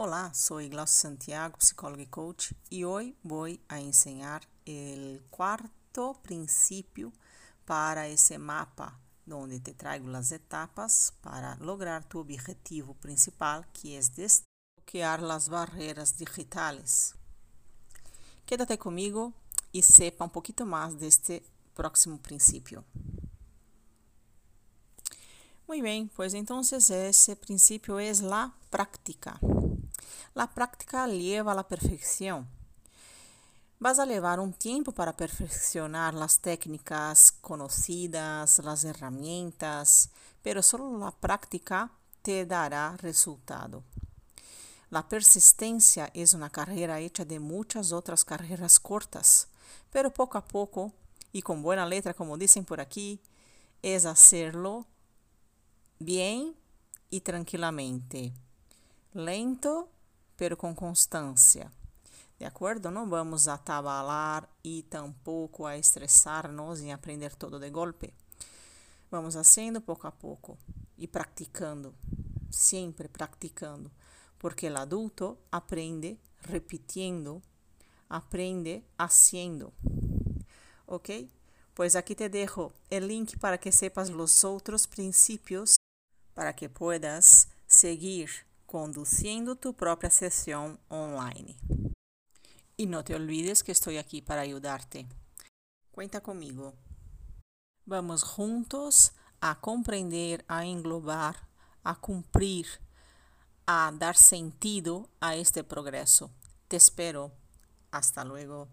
Olá, soy Glaucio Santiago, psicólogo y coach, y hoy voy a enseñar el cuarto principio para ese mapa donde te traigo las etapas para lograr tu objetivo principal, que es desbloquear las barreras digitales. Quédate conmigo y sepa un poquito más de este próximo principio. Muy bien, pues entonces ese principio es la práctica. La práctica lleva a la perfección. Vas a llevar un tiempo para perfeccionar las técnicas conocidas, las herramientas, pero solo la práctica te dará resultado. La persistencia es una carrera hecha de muchas otras carreras cortas, pero poco a poco y con buena letra, como dicen por aquí, es hacerlo bien y tranquilamente. Lento, pero com constância. De acordo? Não vamos atabalar e tampouco a estressar-nos em aprender todo de golpe. Vamos fazendo pouco a pouco e praticando, sempre praticando, porque o adulto aprende repetindo, aprende haciendo. ¿Ok? Pues aqui te dejo o link para que sepas os outros princípios para que puedas seguir conduciendo tu propia sesión online. Y no te olvides que estoy aquí para ayudarte. Cuenta conmigo. Vamos juntos a comprender, a englobar, a cumplir, a dar sentido a este progreso. Te espero. Hasta luego.